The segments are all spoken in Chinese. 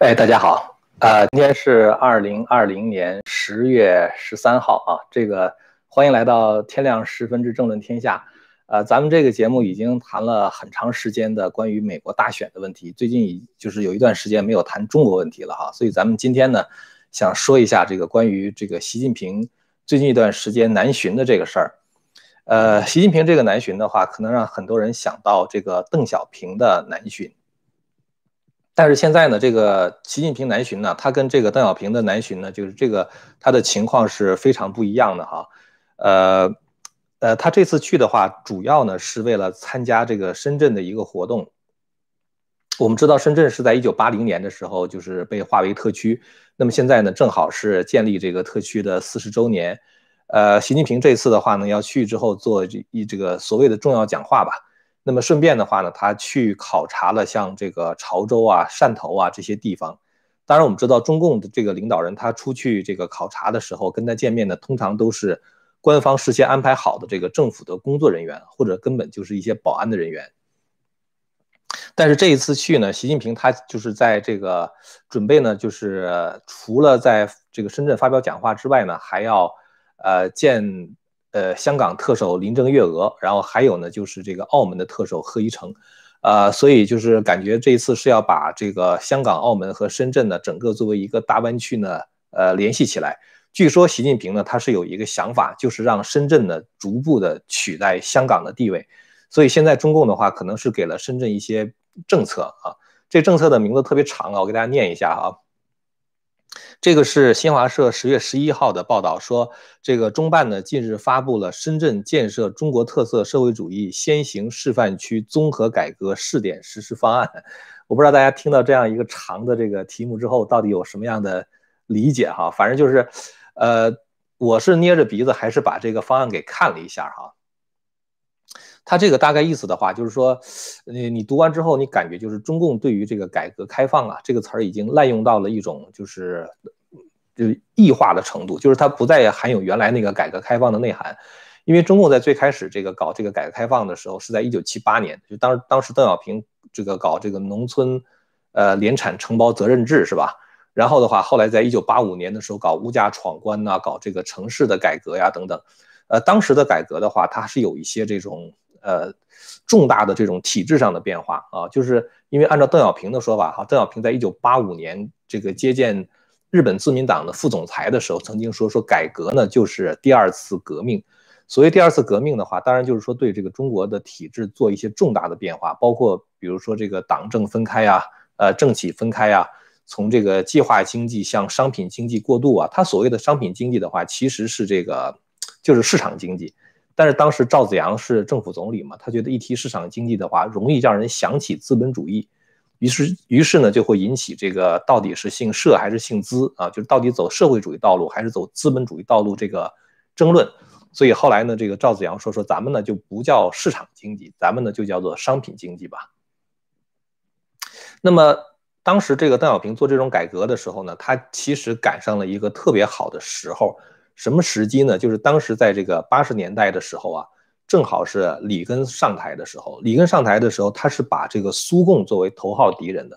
哎，大家好，呃，今天是二零二零年十月十三号啊，这个欢迎来到天亮十分之政论天下。呃，咱们这个节目已经谈了很长时间的关于美国大选的问题，最近已就是有一段时间没有谈中国问题了哈，所以咱们今天呢，想说一下这个关于这个习近平最近一段时间南巡的这个事儿。呃，习近平这个南巡的话，可能让很多人想到这个邓小平的南巡。但是现在呢，这个习近平南巡呢，他跟这个邓小平的南巡呢，就是这个他的情况是非常不一样的哈。呃，呃，他这次去的话，主要呢是为了参加这个深圳的一个活动。我们知道深圳是在一九八零年的时候就是被划为特区，那么现在呢正好是建立这个特区的四十周年。呃，习近平这次的话呢，要去之后做一这个所谓的重要讲话吧。那么顺便的话呢，他去考察了像这个潮州啊、汕头啊这些地方。当然，我们知道中共的这个领导人，他出去这个考察的时候，跟他见面的通常都是官方事先安排好的这个政府的工作人员，或者根本就是一些保安的人员。但是这一次去呢，习近平他就是在这个准备呢，就是除了在这个深圳发表讲话之外呢，还要呃见。呃，香港特首林郑月娥，然后还有呢，就是这个澳门的特首贺一诚，呃，所以就是感觉这一次是要把这个香港、澳门和深圳呢，整个作为一个大湾区呢，呃，联系起来。据说习近平呢，他是有一个想法，就是让深圳呢逐步的取代香港的地位。所以现在中共的话，可能是给了深圳一些政策啊，这政策的名字特别长啊，我给大家念一下啊。这个是新华社十月十一号的报道，说这个中办呢近日发布了深圳建设中国特色社会主义先行示范区综合改革试点实施方案。我不知道大家听到这样一个长的这个题目之后，到底有什么样的理解哈？反正就是，呃，我是捏着鼻子还是把这个方案给看了一下哈。他这个大概意思的话，就是说，你你读完之后，你感觉就是中共对于这个改革开放啊这个词儿已经滥用到了一种就是就是异化的程度，就是它不再含有原来那个改革开放的内涵。因为中共在最开始这个搞这个改革开放的时候，是在一九七八年，就当当时邓小平这个搞这个农村呃联产承包责任制是吧？然后的话，后来在一九八五年的时候搞物价闯关呐，搞这个城市的改革呀等等。呃，当时的改革的话，它是有一些这种。呃，重大的这种体制上的变化啊，就是因为按照邓小平的说法哈，邓小平在一九八五年这个接见日本自民党的副总裁的时候，曾经说说改革呢就是第二次革命。所谓第二次革命的话，当然就是说对这个中国的体制做一些重大的变化，包括比如说这个党政分开啊，呃，政企分开啊，从这个计划经济向商品经济过渡啊。他所谓的商品经济的话，其实是这个就是市场经济。但是当时赵子阳是政府总理嘛，他觉得一提市场经济的话，容易让人想起资本主义，于是于是呢就会引起这个到底是姓社还是姓资啊，就是到底走社会主义道路还是走资本主义道路这个争论。所以后来呢，这个赵子阳说说咱们呢就不叫市场经济，咱们呢就叫做商品经济吧。那么当时这个邓小平做这种改革的时候呢，他其实赶上了一个特别好的时候。什么时机呢？就是当时在这个八十年代的时候啊，正好是里根上台的时候。里根上台的时候，他是把这个苏共作为头号敌人的。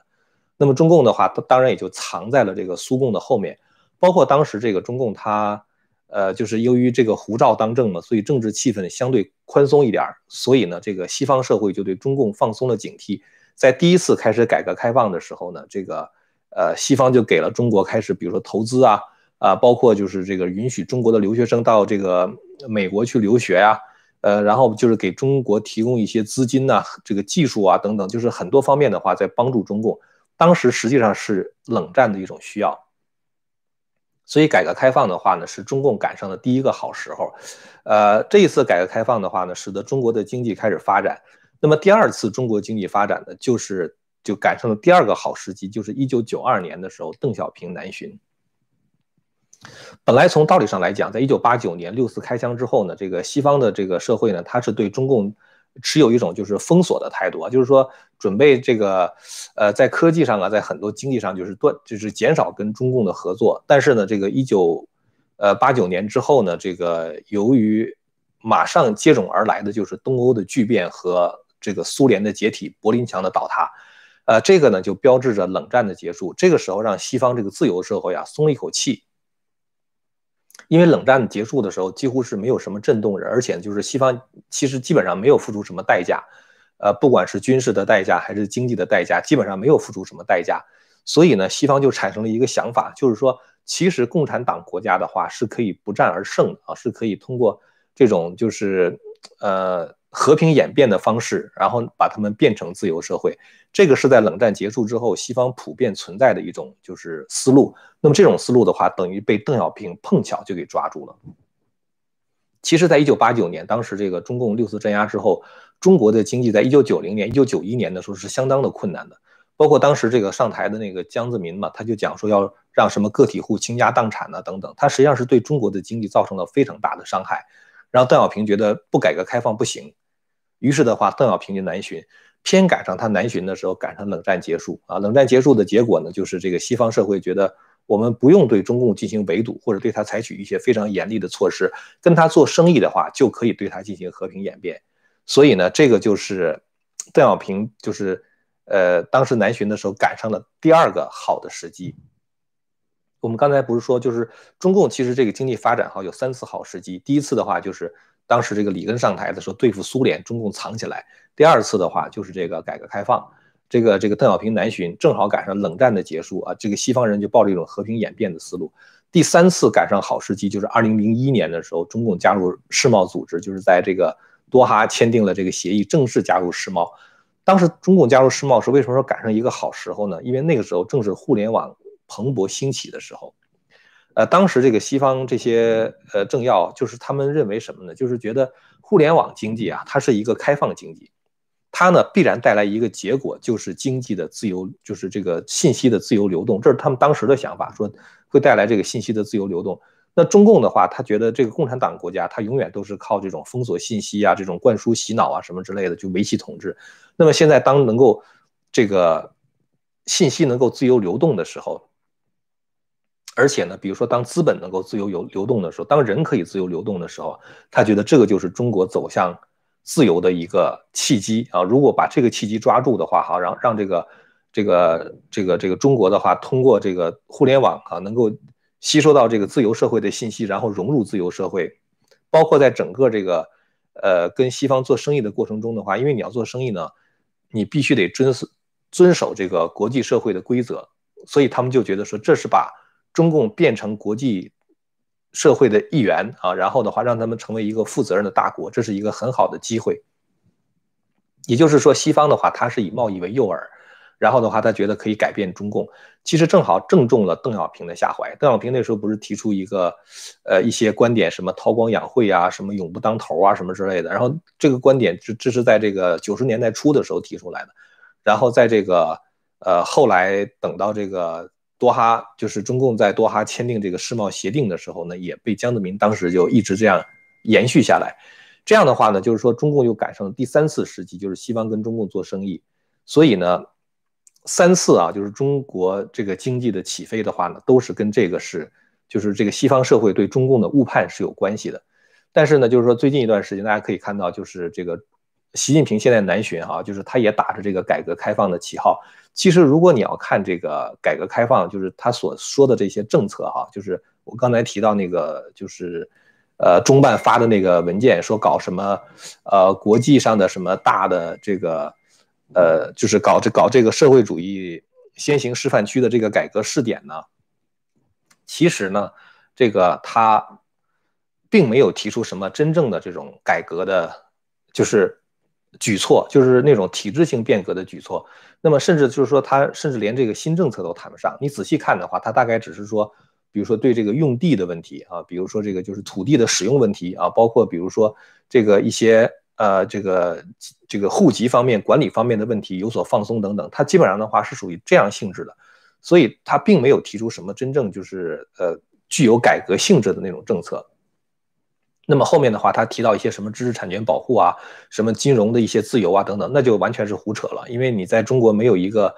那么中共的话，他当然也就藏在了这个苏共的后面。包括当时这个中共，他呃，就是由于这个胡赵当政嘛，所以政治气氛相对宽松一点。所以呢，这个西方社会就对中共放松了警惕。在第一次开始改革开放的时候呢，这个呃，西方就给了中国开始，比如说投资啊。啊，包括就是这个允许中国的留学生到这个美国去留学呀，呃，然后就是给中国提供一些资金呐，这个技术啊等等，就是很多方面的话在帮助中共。当时实际上是冷战的一种需要，所以改革开放的话呢，是中共赶上的第一个好时候。呃，这一次改革开放的话呢，使得中国的经济开始发展。那么第二次中国经济发展呢，就是就赶上了第二个好时机，就是一九九二年的时候，邓小平南巡。本来从道理上来讲，在一九八九年六四开枪之后呢，这个西方的这个社会呢，它是对中共持有一种就是封锁的态度啊，就是说准备这个呃在科技上啊，在很多经济上就是断就是减少跟中共的合作。但是呢，这个一九呃八九年之后呢，这个由于马上接踵而来的就是东欧的巨变和这个苏联的解体、柏林墙的倒塌，呃，这个呢就标志着冷战的结束。这个时候让西方这个自由社会啊松了一口气，因为冷战结束的时候几乎是没有什么震动的，而且就是西方其实基本上没有付出什么代价，呃，不管是军事的代价还是经济的代价，基本上没有付出什么代价。所以呢，西方就产生了一个想法，就是说，其实共产党国家的话是可以不战而胜的啊，是可以通过这种就是呃。和平演变的方式，然后把他们变成自由社会，这个是在冷战结束之后西方普遍存在的一种就是思路。那么这种思路的话，等于被邓小平碰巧就给抓住了。其实，在一九八九年，当时这个中共六次镇压之后，中国的经济在一九九零年、一九九一年的时候是相当的困难的。包括当时这个上台的那个江泽民嘛，他就讲说要让什么个体户倾家荡产呐等等，他实际上是对中国的经济造成了非常大的伤害。然后邓小平觉得不改革开放不行。于是的话，邓小平就南巡，偏赶上他南巡的时候，赶上冷战结束啊。冷战结束的结果呢，就是这个西方社会觉得我们不用对中共进行围堵，或者对他采取一些非常严厉的措施，跟他做生意的话，就可以对他进行和平演变。所以呢，这个就是邓小平就是呃，当时南巡的时候赶上了第二个好的时机。我们刚才不是说，就是中共其实这个经济发展哈有三次好时机，第一次的话就是。当时这个里根上台的时候，对付苏联，中共藏起来。第二次的话，就是这个改革开放，这个这个邓小平南巡，正好赶上冷战的结束啊，这个西方人就抱着一种和平演变的思路。第三次赶上好时机，就是二零零一年的时候，中共加入世贸组织，就是在这个多哈签订了这个协议，正式加入世贸。当时中共加入世贸是为什么说赶上一个好时候呢？因为那个时候正是互联网蓬勃兴起的时候。呃，当时这个西方这些呃政要，就是他们认为什么呢？就是觉得互联网经济啊，它是一个开放经济，它呢必然带来一个结果，就是经济的自由，就是这个信息的自由流动。这是他们当时的想法，说会带来这个信息的自由流动。那中共的话，他觉得这个共产党国家，它永远都是靠这种封锁信息啊，这种灌输洗脑啊什么之类的，就维系统治。那么现在当能够这个信息能够自由流动的时候，而且呢，比如说，当资本能够自由流流动的时候，当人可以自由流动的时候，他觉得这个就是中国走向自由的一个契机啊！如果把这个契机抓住的话，哈，让让这个这个这个这个中国的话，通过这个互联网啊，能够吸收到这个自由社会的信息，然后融入自由社会，包括在整个这个呃跟西方做生意的过程中的话，因为你要做生意呢，你必须得遵守遵守这个国际社会的规则，所以他们就觉得说，这是把。中共变成国际社会的一员啊，然后的话让他们成为一个负责任的大国，这是一个很好的机会。也就是说，西方的话，他是以贸易为诱饵，然后的话，他觉得可以改变中共。其实正好正中了邓小平的下怀。邓小平那时候不是提出一个呃一些观点，什么韬光养晦啊，什么永不当头啊，什么之类的。然后这个观点这这是在这个九十年代初的时候提出来的。然后在这个呃后来等到这个。多哈就是中共在多哈签订这个世贸协定的时候呢，也被江泽民当时就一直这样延续下来。这样的话呢，就是说中共又赶上了第三次时机，就是西方跟中共做生意。所以呢，三次啊，就是中国这个经济的起飞的话呢，都是跟这个是，就是这个西方社会对中共的误判是有关系的。但是呢，就是说最近一段时间，大家可以看到，就是这个习近平现在南巡啊，就是他也打着这个改革开放的旗号。其实，如果你要看这个改革开放，就是他所说的这些政策哈，就是我刚才提到那个，就是呃中办发的那个文件，说搞什么呃国际上的什么大的这个呃，就是搞这搞这个社会主义先行示范区的这个改革试点呢，其实呢，这个他并没有提出什么真正的这种改革的，就是。举措就是那种体制性变革的举措，那么甚至就是说，他甚至连这个新政策都谈不上。你仔细看的话，他大概只是说，比如说对这个用地的问题啊，比如说这个就是土地的使用问题啊，包括比如说这个一些呃这个这个户籍方面、管理方面的问题有所放松等等，它基本上的话是属于这样性质的，所以它并没有提出什么真正就是呃具有改革性质的那种政策。那么后面的话，他提到一些什么知识产权保护啊，什么金融的一些自由啊等等，那就完全是胡扯了。因为你在中国没有一个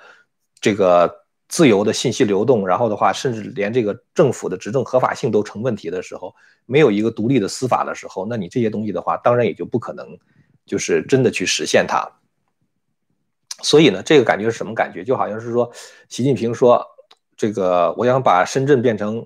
这个自由的信息流动，然后的话，甚至连这个政府的执政合法性都成问题的时候，没有一个独立的司法的时候，那你这些东西的话，当然也就不可能就是真的去实现它。所以呢，这个感觉是什么感觉？就好像是说，习近平说，这个我想把深圳变成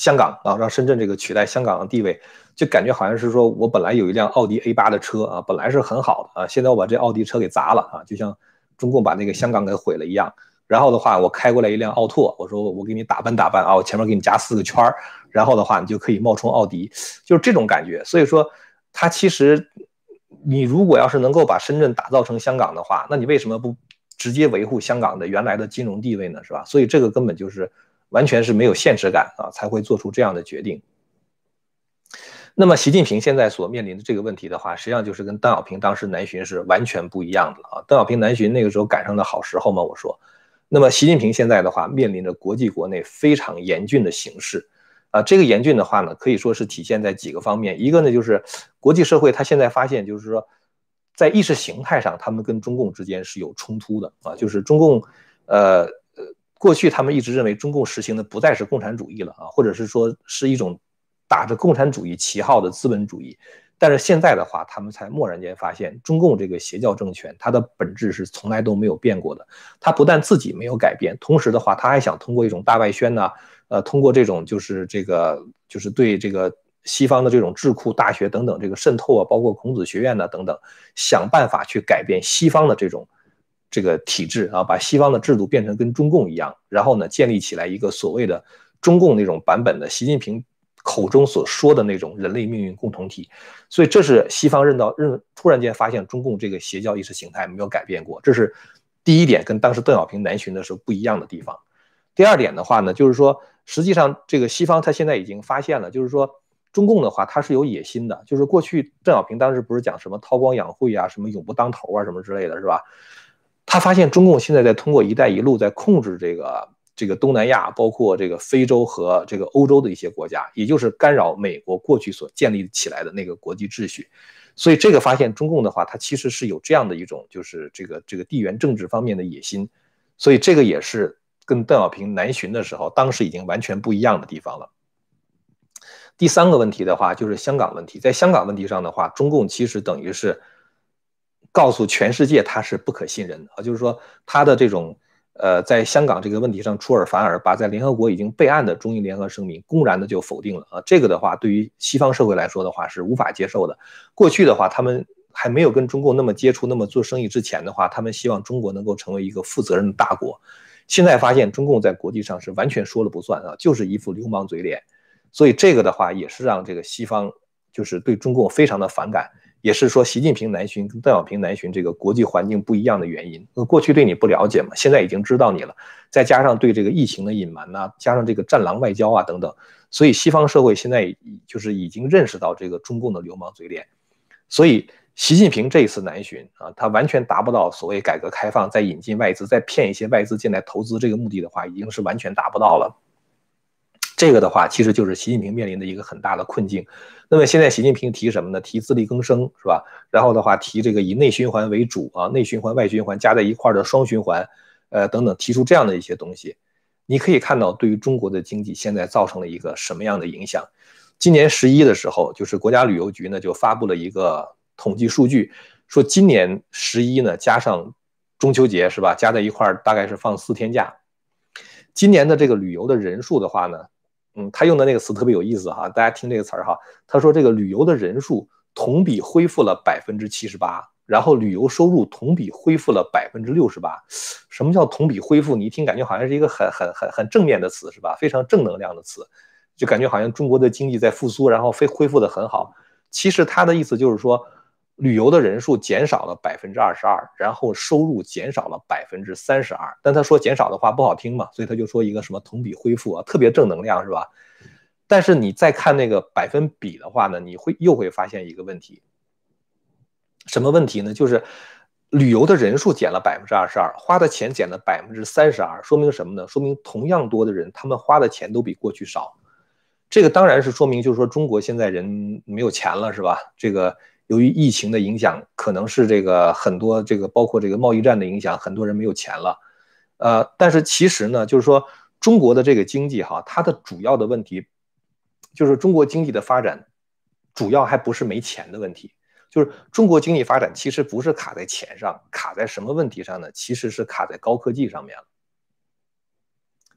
香港啊，让深圳这个取代香港的地位，就感觉好像是说我本来有一辆奥迪 A 八的车啊，本来是很好的啊，现在我把这奥迪车给砸了啊，就像中共把那个香港给毁了一样。然后的话，我开过来一辆奥拓，我说我给你打扮打扮啊，我前面给你加四个圈儿，然后的话你就可以冒充奥迪，就是这种感觉。所以说，它其实你如果要是能够把深圳打造成香港的话，那你为什么不直接维护香港的原来的金融地位呢？是吧？所以这个根本就是完全是没有现实感啊，才会做出这样的决定。那么习近平现在所面临的这个问题的话，实际上就是跟邓小平当时南巡是完全不一样的啊。邓小平南巡那个时候赶上了好时候嘛，我说。那么，习近平现在的话，面临着国际国内非常严峻的形势，啊，这个严峻的话呢，可以说是体现在几个方面。一个呢，就是国际社会他现在发现，就是说，在意识形态上，他们跟中共之间是有冲突的啊。就是中共，呃，过去他们一直认为中共实行的不再是共产主义了啊，或者是说是一种打着共产主义旗号的资本主义。但是现在的话，他们才蓦然间发现，中共这个邪教政权，它的本质是从来都没有变过的。它不但自己没有改变，同时的话，他还想通过一种大外宣呢，呃，通过这种就是这个就是对这个西方的这种智库、大学等等这个渗透啊，包括孔子学院呢等等，想办法去改变西方的这种这个体制啊，把西方的制度变成跟中共一样，然后呢，建立起来一个所谓的中共那种版本的习近平。口中所说的那种人类命运共同体，所以这是西方认到认突然间发现中共这个邪教意识形态没有改变过，这是第一点，跟当时邓小平南巡的时候不一样的地方。第二点的话呢，就是说实际上这个西方他现在已经发现了，就是说中共的话他是有野心的，就是过去邓小平当时不是讲什么韬光养晦啊，什么永不当头啊，什么之类的是吧？他发现中共现在在通过“一带一路”在控制这个。这个东南亚，包括这个非洲和这个欧洲的一些国家，也就是干扰美国过去所建立起来的那个国际秩序。所以这个发现，中共的话，它其实是有这样的一种，就是这个这个地缘政治方面的野心。所以这个也是跟邓小平南巡的时候，当时已经完全不一样的地方了。第三个问题的话，就是香港问题。在香港问题上的话，中共其实等于是告诉全世界，他是不可信任的啊，就是说他的这种。呃，在香港这个问题上出尔反尔，把在联合国已经备案的中英联合声明公然的就否定了啊！这个的话，对于西方社会来说的话是无法接受的。过去的话，他们还没有跟中共那么接触、那么做生意之前的话，他们希望中国能够成为一个负责任的大国。现在发现中共在国际上是完全说了不算啊，就是一副流氓嘴脸。所以这个的话也是让这个西方就是对中共非常的反感。也是说，习近平南巡跟邓小平南巡这个国际环境不一样的原因。过去对你不了解嘛，现在已经知道你了。再加上对这个疫情的隐瞒呐，加上这个战狼外交啊等等，所以西方社会现在就是已经认识到这个中共的流氓嘴脸。所以习近平这一次南巡啊，他完全达不到所谓改革开放再引进外资、再骗一些外资进来投资这个目的的话，已经是完全达不到了。这个的话，其实就是习近平面临的一个很大的困境。那么现在习近平提什么呢？提自力更生，是吧？然后的话，提这个以内循环为主啊，内循环、外循环加在一块儿的双循环，呃，等等，提出这样的一些东西。你可以看到，对于中国的经济现在造成了一个什么样的影响？今年十一的时候，就是国家旅游局呢就发布了一个统计数据，说今年十一呢加上中秋节，是吧？加在一块儿大概是放四天假。今年的这个旅游的人数的话呢？嗯，他用的那个词特别有意思哈，大家听这个词儿哈。他说这个旅游的人数同比恢复了百分之七十八，然后旅游收入同比恢复了百分之六十八。什么叫同比恢复？你一听感觉好像是一个很很很很正面的词是吧？非常正能量的词，就感觉好像中国的经济在复苏，然后非恢复的很好。其实他的意思就是说。旅游的人数减少了百分之二十二，然后收入减少了百分之三十二。但他说减少的话不好听嘛，所以他就说一个什么同比恢复啊，特别正能量是吧？但是你再看那个百分比的话呢，你会又会发现一个问题，什么问题呢？就是旅游的人数减了百分之二十二，花的钱减了百分之三十二，说明什么呢？说明同样多的人，他们花的钱都比过去少。这个当然是说明，就是说中国现在人没有钱了是吧？这个。由于疫情的影响，可能是这个很多这个包括这个贸易战的影响，很多人没有钱了，呃，但是其实呢，就是说中国的这个经济哈，它的主要的问题就是中国经济的发展，主要还不是没钱的问题，就是中国经济发展其实不是卡在钱上，卡在什么问题上呢？其实是卡在高科技上面了。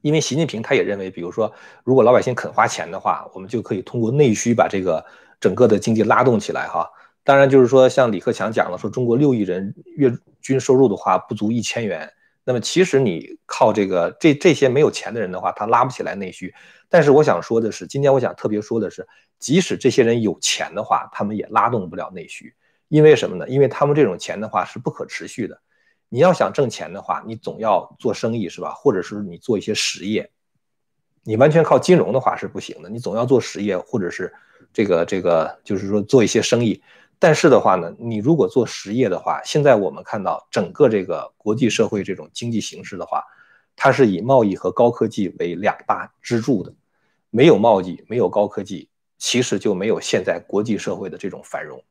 因为习近平他也认为，比如说，如果老百姓肯花钱的话，我们就可以通过内需把这个整个的经济拉动起来哈。当然，就是说像李克强讲了，说中国六亿人月均收入的话不足一千元，那么其实你靠这个这这些没有钱的人的话，他拉不起来内需。但是我想说的是，今天我想特别说的是，即使这些人有钱的话，他们也拉动不了内需，因为什么呢？因为他们这种钱的话是不可持续的。你要想挣钱的话，你总要做生意是吧？或者是你做一些实业，你完全靠金融的话是不行的。你总要做实业，或者是这个这个，就是说做一些生意。但是的话呢，你如果做实业的话，现在我们看到整个这个国际社会这种经济形势的话，它是以贸易和高科技为两大支柱的。没有贸易，没有高科技，其实就没有现在国际社会的这种繁荣。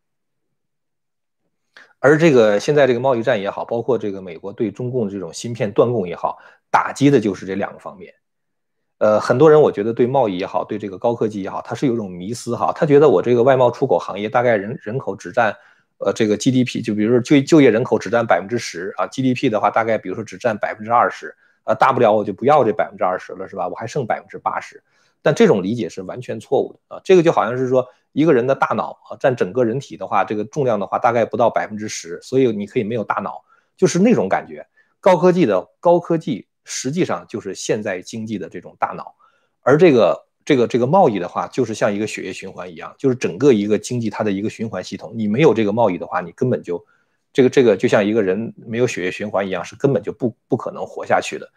而这个现在这个贸易战也好，包括这个美国对中共的这种芯片断供也好，打击的就是这两个方面。呃，很多人我觉得对贸易也好，对这个高科技也好，他是有种迷思哈，他觉得我这个外贸出口行业大概人人口只占，呃，这个 GDP，就比如说就就业人口只占百分之十啊，GDP 的话大概比如说只占百分之二十，啊，大不了我就不要这百分之二十了，是吧？我还剩百分之八十。但这种理解是完全错误的啊！这个就好像是说一个人的大脑啊，占整个人体的话，这个重量的话大概不到百分之十，所以你可以没有大脑，就是那种感觉。高科技的高科技实际上就是现在经济的这种大脑，而这个这个这个贸易的话，就是像一个血液循环一样，就是整个一个经济它的一个循环系统。你没有这个贸易的话，你根本就这个这个就像一个人没有血液循环一样，是根本就不不可能活下去的。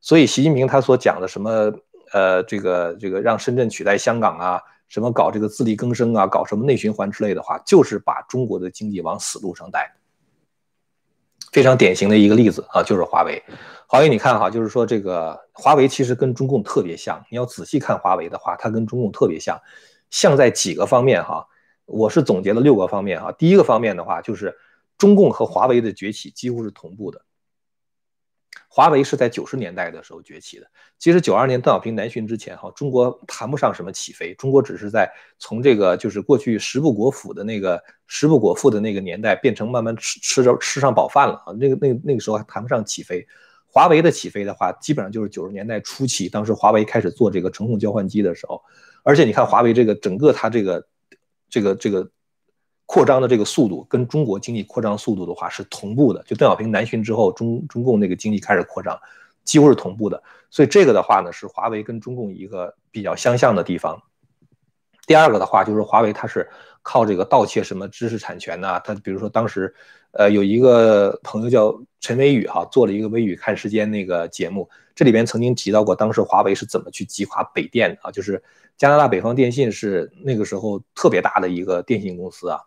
所以习近平他所讲的什么？呃，这个这个让深圳取代香港啊，什么搞这个自力更生啊，搞什么内循环之类的话，就是把中国的经济往死路上带。非常典型的一个例子啊，就是华为。华为，你看哈，就是说这个华为其实跟中共特别像。你要仔细看华为的话，它跟中共特别像，像在几个方面哈。我是总结了六个方面哈。第一个方面的话，就是中共和华为的崛起几乎是同步的。华为是在九十年代的时候崛起的。其实九二年邓小平南巡之前，哈，中国谈不上什么起飞，中国只是在从这个就是过去食不果腹的那个食不果腹的那个年代，变成慢慢吃吃着吃上饱饭了啊。那个那那个时候还谈不上起飞。华为的起飞的话，基本上就是九十年代初期，当时华为开始做这个程控交换机的时候。而且你看华为这个整个它这个这个这个。扩张的这个速度跟中国经济扩张速度的话是同步的，就邓小平南巡之后，中中共那个经济开始扩张，几乎是同步的。所以这个的话呢，是华为跟中共一个比较相像的地方。第二个的话就是华为它是靠这个盗窃什么知识产权呐，它比如说当时，呃，有一个朋友叫陈伟宇哈，做了一个《微宇看时间》那个节目，这里边曾经提到过当时华为是怎么去击垮北电啊，就是加拿大北方电信是那个时候特别大的一个电信公司啊。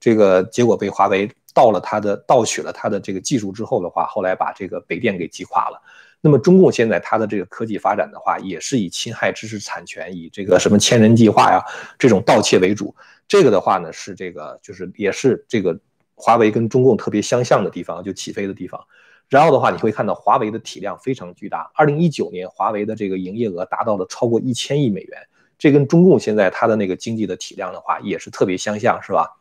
这个结果被华为盗了他的盗取了他的这个技术之后的话，后来把这个北电给击垮了。那么中共现在它的这个科技发展的话，也是以侵害知识产权，以这个什么千人计划呀这种盗窃为主。这个的话呢，是这个就是也是这个华为跟中共特别相像的地方，就起飞的地方。然后的话，你会看到华为的体量非常巨大。二零一九年，华为的这个营业额达到了超过一千亿美元，这跟中共现在它的那个经济的体量的话，也是特别相像，是吧？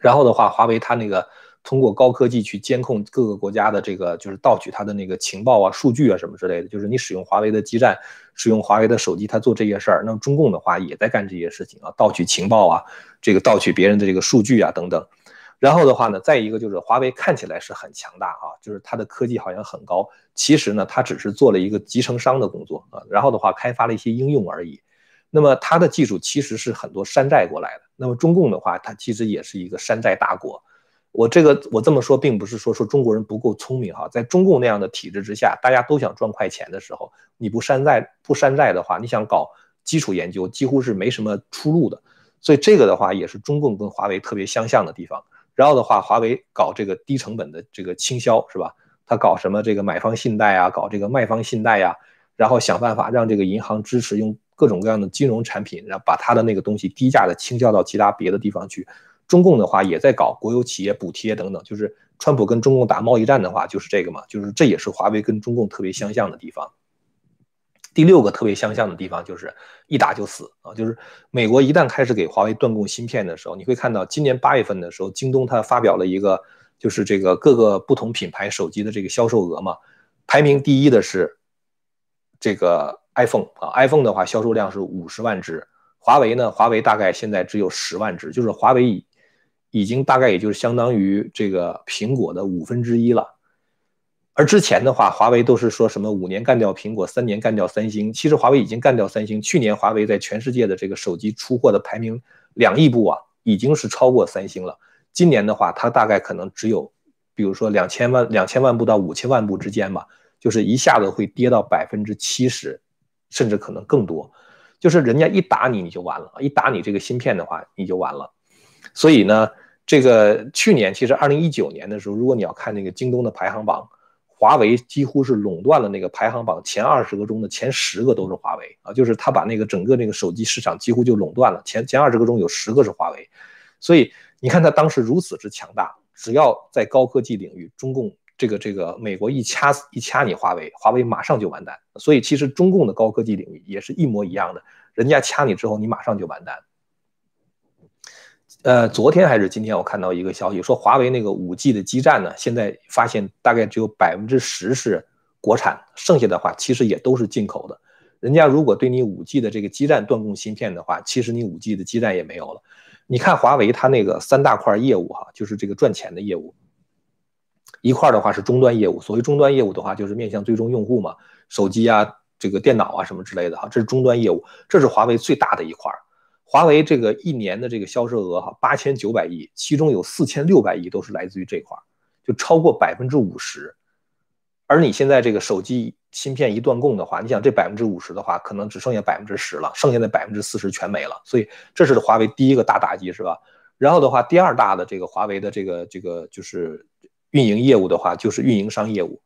然后的话，华为它那个通过高科技去监控各个国家的这个，就是盗取它的那个情报啊、数据啊什么之类的。就是你使用华为的基站、使用华为的手机，它做这些事儿。那么中共的话也在干这些事情啊，盗取情报啊，这个盗取别人的这个数据啊等等。然后的话呢，再一个就是华为看起来是很强大啊，就是它的科技好像很高，其实呢，它只是做了一个集成商的工作啊，然后的话开发了一些应用而已。那么它的技术其实是很多山寨过来的。那么中共的话，它其实也是一个山寨大国。我这个我这么说，并不是说说中国人不够聪明哈，在中共那样的体制之下，大家都想赚快钱的时候，你不山寨不山寨的话，你想搞基础研究，几乎是没什么出路的。所以这个的话，也是中共跟华为特别相像的地方。然后的话，华为搞这个低成本的这个倾销是吧？他搞什么这个买方信贷啊，搞这个卖方信贷呀，然后想办法让这个银行支持用。各种各样的金融产品，然后把他的那个东西低价的倾销到其他别的地方去。中共的话也在搞国有企业补贴等等，就是川普跟中共打贸易战的话，就是这个嘛，就是这也是华为跟中共特别相像的地方。第六个特别相像的地方就是一打就死啊，就是美国一旦开始给华为断供芯片的时候，你会看到今年八月份的时候，京东它发表了一个就是这个各个不同品牌手机的这个销售额嘛，排名第一的是这个 iPhone 啊，iPhone 的话销售量是五十万只，华为呢，华为大概现在只有十万只，就是华为已已经大概也就是相当于这个苹果的五分之一了。而之前的话，华为都是说什么五年干掉苹果，三年干掉三星。其实华为已经干掉三星。去年华为在全世界的这个手机出货的排名两亿部啊，已经是超过三星了。今年的话，它大概可能只有，比如说两千万两千万部到五千万部之间吧，就是一下子会跌到百分之七十，甚至可能更多。就是人家一打你，你就完了一打你这个芯片的话，你就完了。所以呢，这个去年其实二零一九年的时候，如果你要看那个京东的排行榜。华为几乎是垄断了那个排行榜前二十个中的前十个都是华为啊，就是他把那个整个那个手机市场几乎就垄断了，前前二十个中有十个是华为，所以你看他当时如此之强大，只要在高科技领域，中共这个这个美国一掐一掐你华为，华为马上就完蛋。所以其实中共的高科技领域也是一模一样的，人家掐你之后，你马上就完蛋。呃，昨天还是今天，我看到一个消息，说华为那个五 G 的基站呢，现在发现大概只有百分之十是国产，剩下的话其实也都是进口的。人家如果对你五 G 的这个基站断供芯片的话，其实你五 G 的基站也没有了。你看华为它那个三大块业务哈，就是这个赚钱的业务，一块的话是终端业务。所谓终端业务的话，就是面向最终用户嘛，手机啊、这个电脑啊什么之类的哈，这是终端业务，这是华为最大的一块。华为这个一年的这个销售额哈，八千九百亿，其中有四千六百亿都是来自于这块，就超过百分之五十。而你现在这个手机芯片一断供的话，你想这百分之五十的话，可能只剩下百分之十了，剩下的百分之四十全没了。所以这是华为第一个大打击，是吧？然后的话，第二大的这个华为的这个这个就是运营业务的话，就是运营商业务。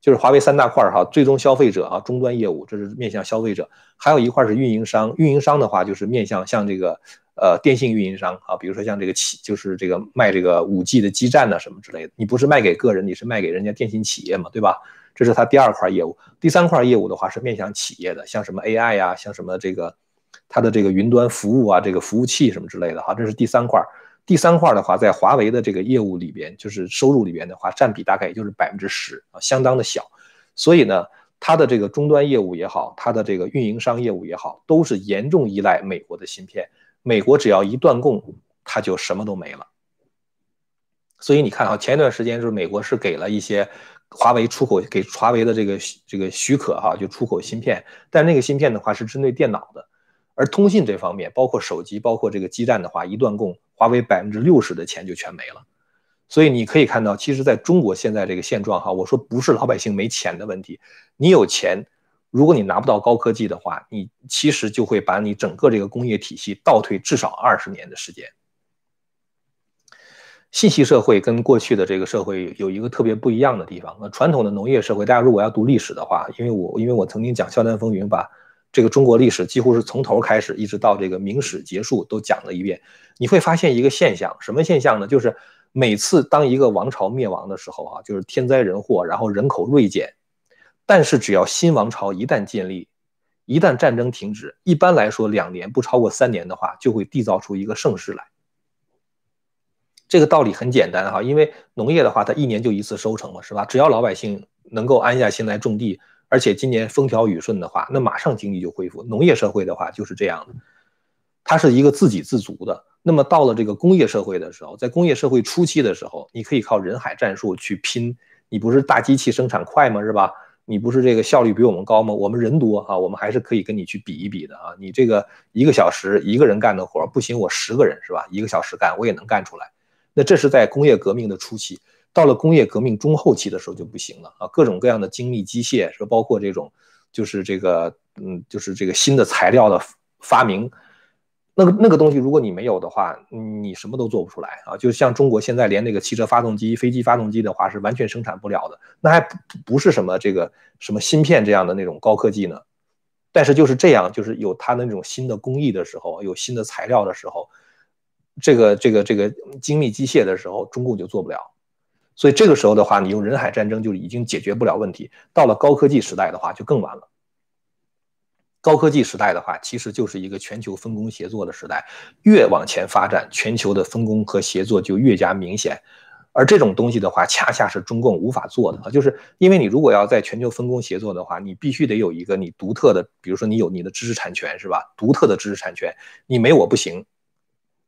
就是华为三大块哈，最终消费者啊，终端业务这是面向消费者，还有一块是运营商。运营商的话就是面向像这个呃电信运营商啊，比如说像这个企，就是这个卖这个五 G 的基站呐什么之类的。你不是卖给个人，你是卖给人家电信企业嘛，对吧？这是它第二块业务。第三块业务的话是面向企业的，像什么 AI 呀，像什么这个它的这个云端服务啊，这个服务器什么之类的哈，这是第三块。第三块的话，在华为的这个业务里边，就是收入里边的话，占比大概也就是百分之十啊，相当的小。所以呢，它的这个终端业务也好，它的这个运营商业务也好，都是严重依赖美国的芯片。美国只要一断供，它就什么都没了。所以你看啊，前一段时间就是美国是给了一些华为出口给华为的这个这个许可哈，就出口芯片，但那个芯片的话是针对电脑的，而通信这方面，包括手机，包括这个基站的话，一断供。华为百分之六十的钱就全没了，所以你可以看到，其实在中国现在这个现状哈，我说不是老百姓没钱的问题，你有钱，如果你拿不到高科技的话，你其实就会把你整个这个工业体系倒退至少二十年的时间。信息社会跟过去的这个社会有一个特别不一样的地方，那传统的农业社会，大家如果要读历史的话，因为我因为我曾经讲《笑谈风云》把。这个中国历史几乎是从头开始，一直到这个明史结束都讲了一遍。你会发现一个现象，什么现象呢？就是每次当一个王朝灭亡的时候啊，就是天灾人祸，然后人口锐减。但是只要新王朝一旦建立，一旦战争停止，一般来说两年不超过三年的话，就会缔造出一个盛世来。这个道理很简单哈，因为农业的话，它一年就一次收成嘛，是吧？只要老百姓能够安下心来种地。而且今年风调雨顺的话，那马上经济就恢复。农业社会的话就是这样的，它是一个自给自足的。那么到了这个工业社会的时候，在工业社会初期的时候，你可以靠人海战术去拼。你不是大机器生产快吗？是吧？你不是这个效率比我们高吗？我们人多啊，我们还是可以跟你去比一比的啊。你这个一个小时一个人干的活不行，我十个人是吧？一个小时干我也能干出来。那这是在工业革命的初期。到了工业革命中后期的时候就不行了啊，各种各样的精密机械，是包括这种，就是这个，嗯，就是这个新的材料的发明，那个那个东西，如果你没有的话，你什么都做不出来啊。就像中国现在连那个汽车发动机、飞机发动机的话是完全生产不了的，那还不不是什么这个什么芯片这样的那种高科技呢？但是就是这样，就是有它的那种新的工艺的时候，有新的材料的时候，这个这个这个精密机械的时候，中共就做不了。所以这个时候的话，你用人海战争就已经解决不了问题。到了高科技时代的话，就更完了。高科技时代的话，其实就是一个全球分工协作的时代。越往前发展，全球的分工和协作就越加明显。而这种东西的话，恰恰是中共无法做的啊，就是因为你如果要在全球分工协作的话，你必须得有一个你独特的，比如说你有你的知识产权是吧？独特的知识产权，你没我不行。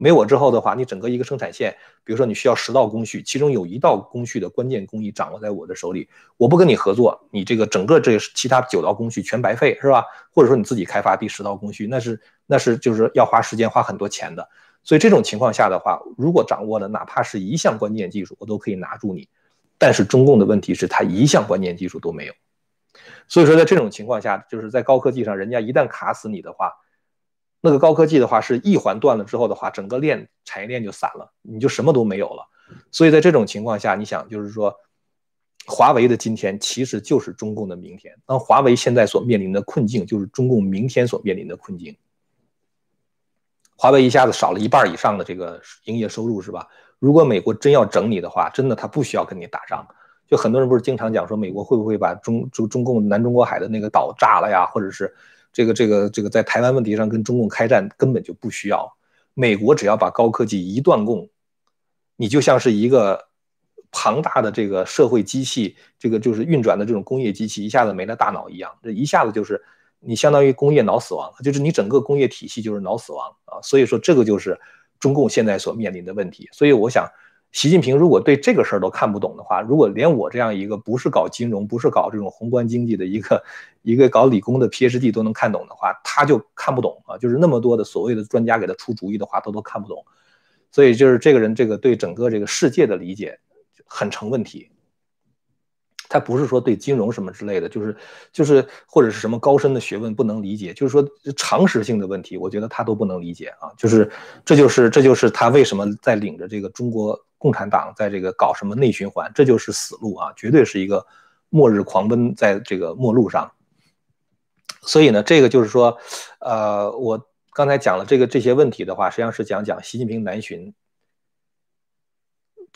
没我之后的话，你整个一个生产线，比如说你需要十道工序，其中有一道工序的关键工艺掌握在我的手里，我不跟你合作，你这个整个这其他九道工序全白费是吧？或者说你自己开发第十道工序，那是那是就是要花时间花很多钱的。所以这种情况下的话，如果掌握了哪怕是一项关键技术，我都可以拿住你。但是中共的问题是，他一项关键技术都没有。所以说在这种情况下，就是在高科技上，人家一旦卡死你的话。那个高科技的话，是一环断了之后的话，整个链产业链就散了，你就什么都没有了。所以在这种情况下，你想就是说，华为的今天其实就是中共的明天。那华为现在所面临的困境，就是中共明天所面临的困境。华为一下子少了一半以上的这个营业收入，是吧？如果美国真要整你的话，真的他不需要跟你打仗。就很多人不是经常讲说，美国会不会把中中中共南中国海的那个岛炸了呀，或者是？这个这个这个在台湾问题上跟中共开战根本就不需要，美国只要把高科技一断供，你就像是一个庞大的这个社会机器，这个就是运转的这种工业机器一下子没了大脑一样，这一下子就是你相当于工业脑死亡，就是你整个工业体系就是脑死亡啊，所以说这个就是中共现在所面临的问题，所以我想。习近平如果对这个事儿都看不懂的话，如果连我这样一个不是搞金融、不是搞这种宏观经济的一个一个搞理工的 PhD 都能看懂的话，他就看不懂啊！就是那么多的所谓的专家给他出主意的话，他都看不懂。所以就是这个人这个对整个这个世界的理解很成问题。他不是说对金融什么之类的，就是就是或者是什么高深的学问不能理解，就是说常识性的问题，我觉得他都不能理解啊！就是这就是这就是他为什么在领着这个中国。共产党在这个搞什么内循环，这就是死路啊！绝对是一个末日狂奔在这个末路上。所以呢，这个就是说，呃，我刚才讲了这个这些问题的话，实际上是讲讲习近平南巡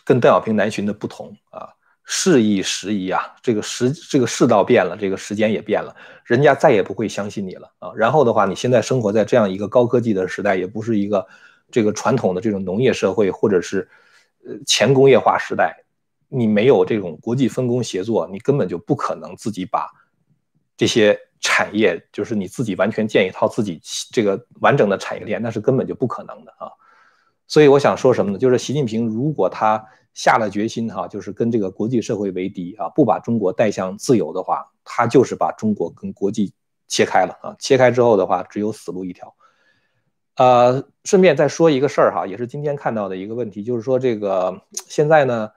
跟邓小平南巡的不同啊，事易时移啊，这个时这个世道变了，这个时间也变了，人家再也不会相信你了啊。然后的话，你现在生活在这样一个高科技的时代，也不是一个这个传统的这种农业社会，或者是。前工业化时代，你没有这种国际分工协作，你根本就不可能自己把这些产业，就是你自己完全建一套自己这个完整的产业链，那是根本就不可能的啊。所以我想说什么呢？就是习近平如果他下了决心哈，就是跟这个国际社会为敌啊，不把中国带向自由的话，他就是把中国跟国际切开了啊。切开之后的话，只有死路一条。呃，顺便再说一个事儿哈，也是今天看到的一个问题，就是说这个现在呢，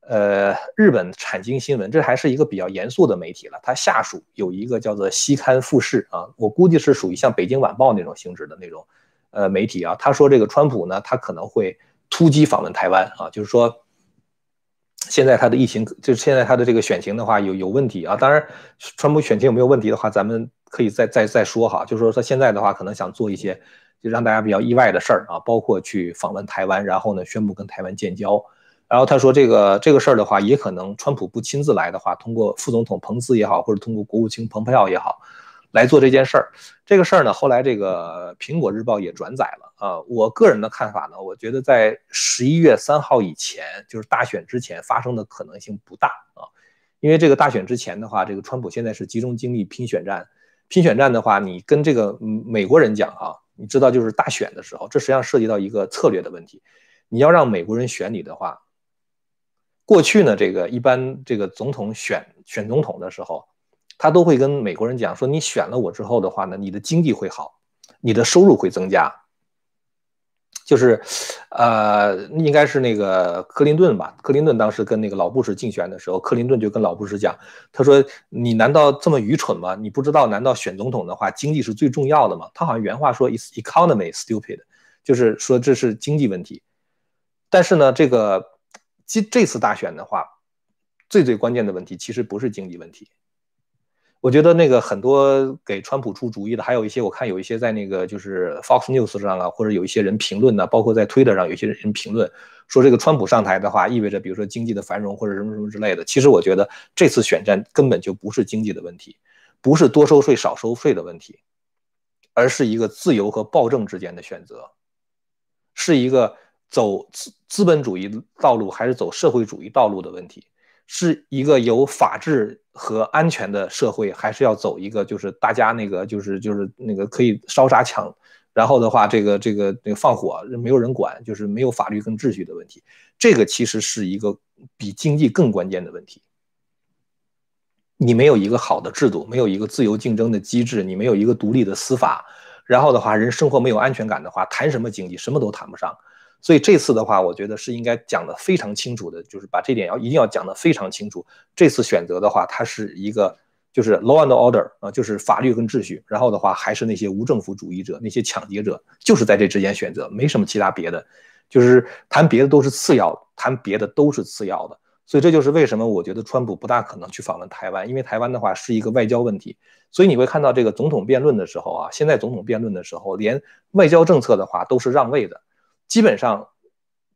呃，日本产经新闻这还是一个比较严肃的媒体了，它下属有一个叫做西刊富士啊，我估计是属于像北京晚报那种性质的那种呃媒体啊。他说这个川普呢，他可能会突击访问台湾啊，就是说现在他的疫情，就是现在他的这个选情的话有有问题啊。当然，川普选情有没有问题的话，咱们可以再再再说哈，就是说他现在的话可能想做一些。就让大家比较意外的事儿啊，包括去访问台湾，然后呢宣布跟台湾建交。然后他说这个这个事儿的话，也可能川普不亲自来的话，通过副总统彭斯也好，或者通过国务卿蓬佩奥也好，来做这件事儿。这个事儿呢，后来这个苹果日报也转载了啊。我个人的看法呢，我觉得在十一月三号以前，就是大选之前发生的可能性不大啊。因为这个大选之前的话，这个川普现在是集中精力拼选战，拼选战的话，你跟这个美国人讲啊。你知道，就是大选的时候，这实际上涉及到一个策略的问题。你要让美国人选你的话，过去呢，这个一般这个总统选选总统的时候，他都会跟美国人讲说，你选了我之后的话呢，你的经济会好，你的收入会增加。就是，呃，应该是那个克林顿吧？克林顿当时跟那个老布什竞选的时候，克林顿就跟老布什讲，他说：“你难道这么愚蠢吗？你不知道，难道选总统的话，经济是最重要的吗？”他好像原话说：“is economy stupid”，就是说这是经济问题。但是呢，这个这这次大选的话，最最关键的问题其实不是经济问题。我觉得那个很多给川普出主意的，还有一些我看有一些在那个就是 Fox News 上啊，或者有一些人评论呢，包括在 Twitter 上有一些人评论说，这个川普上台的话，意味着比如说经济的繁荣或者什么什么之类的。其实我觉得这次选战根本就不是经济的问题，不是多收税少收税的问题，而是一个自由和暴政之间的选择，是一个走资资本主义道路还是走社会主义道路的问题，是一个有法治和安全的社会，还是要走一个就是大家那个就是就是那个可以烧杀抢，然后的话这个这个那个放火没有人管，就是没有法律跟秩序的问题，这个其实是一个比经济更关键的问题。你没有一个好的制度，没有一个自由竞争的机制，你没有一个独立的司法，然后的话，人生活没有安全感的话，谈什么经济，什么都谈不上。所以这次的话，我觉得是应该讲的非常清楚的，就是把这点要一定要讲的非常清楚。这次选择的话，它是一个就是 law and order 啊，就是法律跟秩序，然后的话还是那些无政府主义者、那些抢劫者，就是在这之间选择，没什么其他别的，就是谈别的都是次要，谈别的都是次要的。所以这就是为什么我觉得川普不大可能去访问台湾，因为台湾的话是一个外交问题。所以你会看到这个总统辩论的时候啊，现在总统辩论的时候，连外交政策的话都是让位的。基本上，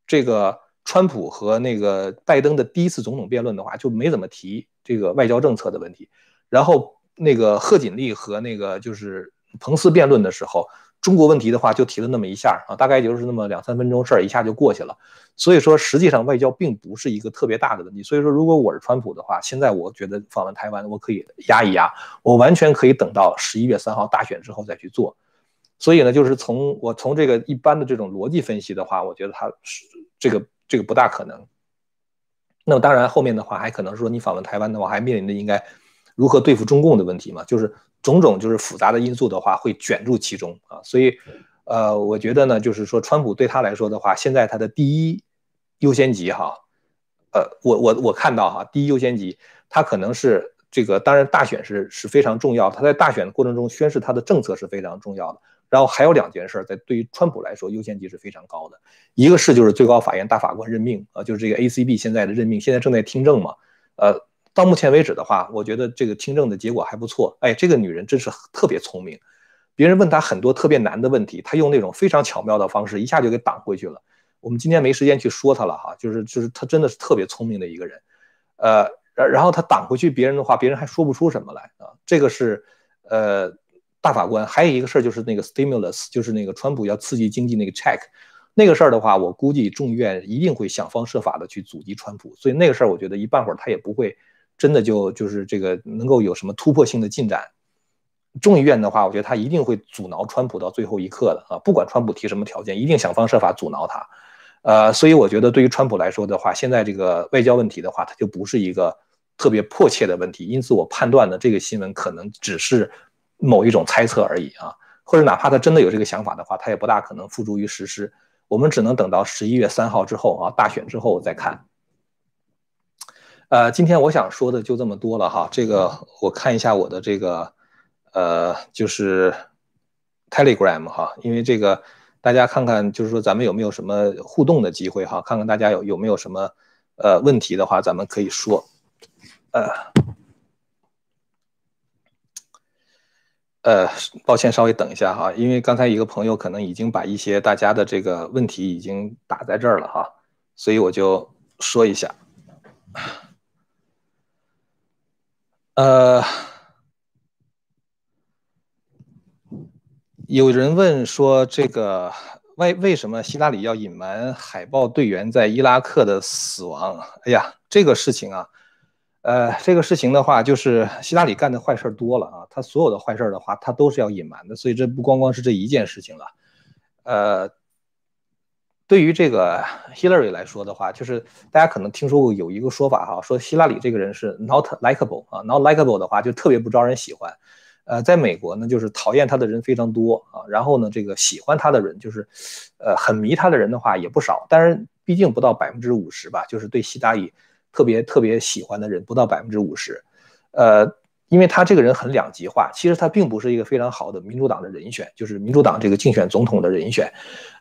这个川普和那个拜登的第一次总统辩论的话就没怎么提这个外交政策的问题。然后那个贺锦丽和那个就是彭斯辩论的时候。中国问题的话，就提了那么一下啊，大概就是那么两三分钟事儿，一下就过去了。所以说，实际上外交并不是一个特别大的问题。所以说，如果我是川普的话，现在我觉得访问台湾，我可以压一压，我完全可以等到十一月三号大选之后再去做。所以呢，就是从我从这个一般的这种逻辑分析的话，我觉得他是这个这个不大可能。那么当然后面的话还可能说你访问台湾的话，还面临的应该如何对付中共的问题嘛，就是。种种就是复杂的因素的话，会卷入其中啊，所以，呃，我觉得呢，就是说，川普对他来说的话，现在他的第一优先级哈，呃，我我我看到哈，第一优先级，他可能是这个，当然大选是是非常重要，他在大选的过程中宣示他的政策是非常重要的。然后还有两件事，在对于川普来说优先级是非常高的，一个是就是最高法院大法官任命啊，就是这个 ACB 现在的任命，现在正在听证嘛，呃。到目前为止的话，我觉得这个听证的结果还不错。哎，这个女人真是特别聪明。别人问她很多特别难的问题，她用那种非常巧妙的方式，一下就给挡回去了。我们今天没时间去说她了哈，就是就是她真的是特别聪明的一个人。呃，然然后她挡回去别人的话，别人还说不出什么来啊。这个是呃大法官。还有一个事儿就是那个 stimulus，就是那个川普要刺激经济那个 check，那个事儿的话，我估计众议院一定会想方设法的去阻击川普。所以那个事儿，我觉得一半会儿他也不会。真的就就是这个能够有什么突破性的进展？众议院的话，我觉得他一定会阻挠川普到最后一刻的啊！不管川普提什么条件，一定想方设法阻挠他。呃，所以我觉得对于川普来说的话，现在这个外交问题的话，它就不是一个特别迫切的问题。因此，我判断呢，这个新闻可能只是某一种猜测而已啊，或者哪怕他真的有这个想法的话，他也不大可能付诸于实施。我们只能等到十一月三号之后啊，大选之后再看。呃，今天我想说的就这么多了哈。这个我看一下我的这个，呃，就是 Telegram 哈，因为这个大家看看，就是说咱们有没有什么互动的机会哈？看看大家有有没有什么呃问题的话，咱们可以说。呃，呃，抱歉，稍微等一下哈，因为刚才一个朋友可能已经把一些大家的这个问题已经打在这儿了哈，所以我就说一下。呃，有人问说，这个为为什么希拉里要隐瞒海豹队员在伊拉克的死亡？哎呀，这个事情啊，呃，这个事情的话，就是希拉里干的坏事多了啊，他所有的坏事的话，他都是要隐瞒的，所以这不光光是这一件事情了，呃。对于这个 Hillary 来说的话，就是大家可能听说过有一个说法哈，说希拉里这个人是 not likable 啊，not likable 的话就特别不招人喜欢。呃，在美国呢，就是讨厌他的人非常多啊，然后呢，这个喜欢他的人就是，呃，很迷他的人的话也不少，但是毕竟不到百分之五十吧，就是对希拉里特别特别喜欢的人不到百分之五十，呃。因为他这个人很两极化，其实他并不是一个非常好的民主党的人选，就是民主党这个竞选总统的人选。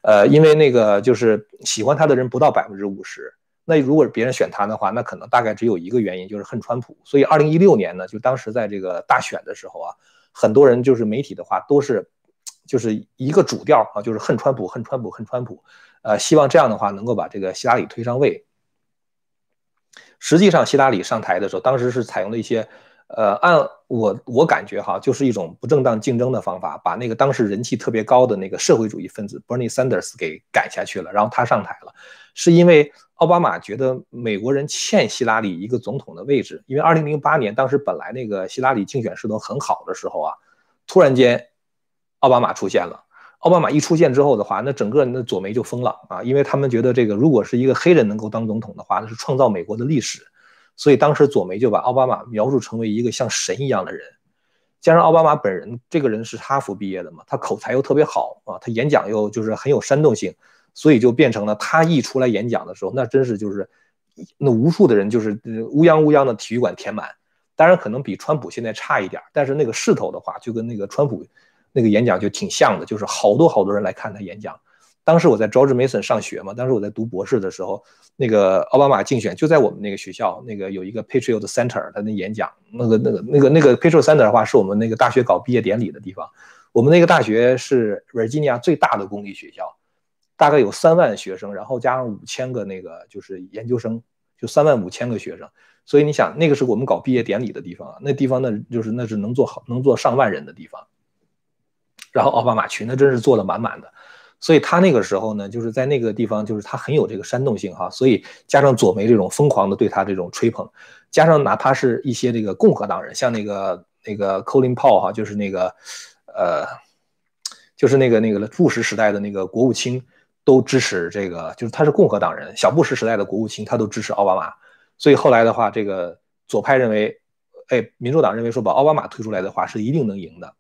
呃，因为那个就是喜欢他的人不到百分之五十，那如果别人选他的话，那可能大概只有一个原因，就是恨川普。所以二零一六年呢，就当时在这个大选的时候啊，很多人就是媒体的话都是，就是一个主调啊，就是恨川普，恨川普，恨川普。呃，希望这样的话能够把这个希拉里推上位。实际上，希拉里上台的时候，当时是采用了一些。呃，按我我感觉哈，就是一种不正当竞争的方法，把那个当时人气特别高的那个社会主义分子 Bernie Sanders 给赶下去了，然后他上台了，是因为奥巴马觉得美国人欠希拉里一个总统的位置，因为2008年当时本来那个希拉里竞选势头很好的时候啊，突然间奥巴马出现了，奥巴马一出现之后的话，那整个那左媒就疯了啊，因为他们觉得这个如果是一个黑人能够当总统的话，那是创造美国的历史。所以当时左媒就把奥巴马描述成为一个像神一样的人，加上奥巴马本人这个人是哈佛毕业的嘛，他口才又特别好啊，他演讲又就是很有煽动性，所以就变成了他一出来演讲的时候，那真是就是那无数的人就是乌泱乌泱的体育馆填满。当然可能比川普现在差一点，但是那个势头的话，就跟那个川普那个演讲就挺像的，就是好多好多人来看他演讲。当时我在 George Mason 上学嘛，当时我在读博士的时候，那个奥巴马竞选就在我们那个学校，那个有一个 Patriot Center，他那演讲，那个那个那个那个 Patriot Center 的话，是我们那个大学搞毕业典礼的地方。我们那个大学是 Virginia 最大的公立学校，大概有三万学生，然后加上五千个那个就是研究生，就三万五千个学生。所以你想，那个是我们搞毕业典礼的地方啊，那地方那就是那是能坐好能坐上万人的地方。然后奥巴马群那真是坐的满满的。所以他那个时候呢，就是在那个地方，就是他很有这个煽动性哈。所以加上左媒这种疯狂的对他这种吹捧，加上哪怕是一些这个共和党人，像那个那个 Colin Powell 哈，就是那个呃，就是那个那个布什时代的那个国务卿，都支持这个，就是他是共和党人，小布什时代的国务卿他都支持奥巴马。所以后来的话，这个左派认为，哎，民主党认为说把奥巴马推出来的话是一定能赢的。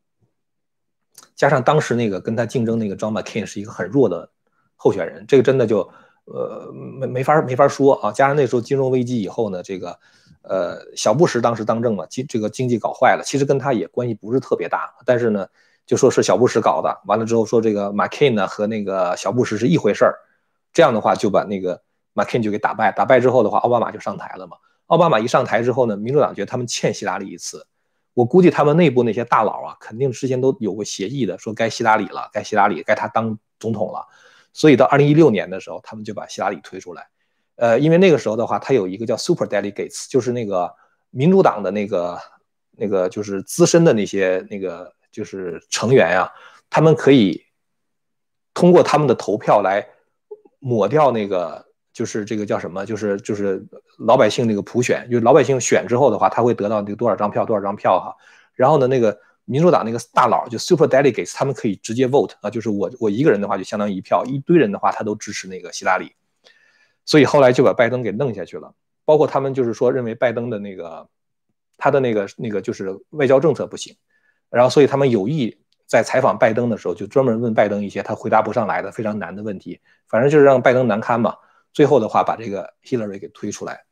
加上当时那个跟他竞争那个 John McCain 是一个很弱的候选人，这个真的就呃没没法没法说啊。加上那时候金融危机以后呢，这个呃小布什当时当政嘛，经这个经济搞坏了，其实跟他也关系不是特别大。但是呢，就说是小布什搞的，完了之后说这个 McCain 呢和那个小布什是一回事儿，这样的话就把那个 McCain 就给打败。打败之后的话，奥巴马就上台了嘛。奥巴马一上台之后呢，民主党觉得他们欠希拉里一次。我估计他们内部那些大佬啊，肯定之前都有过协议的，说该希拉里了，该希拉里，该他当总统了。所以到二零一六年的时候，他们就把希拉里推出来。呃，因为那个时候的话，他有一个叫 Super Delegates，就是那个民主党的那个那个就是资深的那些那个就是成员啊，他们可以通过他们的投票来抹掉那个。就是这个叫什么？就是就是老百姓那个普选，就是老百姓选之后的话，他会得到那个多少张票，多少张票哈。然后呢，那个民主党那个大佬就 super delegates，他们可以直接 vote 啊，就是我我一个人的话就相当于一票，一堆人的话他都支持那个希拉里。所以后来就把拜登给弄下去了。包括他们就是说认为拜登的那个他的那个那个就是外交政策不行，然后所以他们有意在采访拜登的时候就专门问拜登一些他回答不上来的非常难的问题，反正就是让拜登难堪嘛。最后的话，把这个 Hillary 给推出来，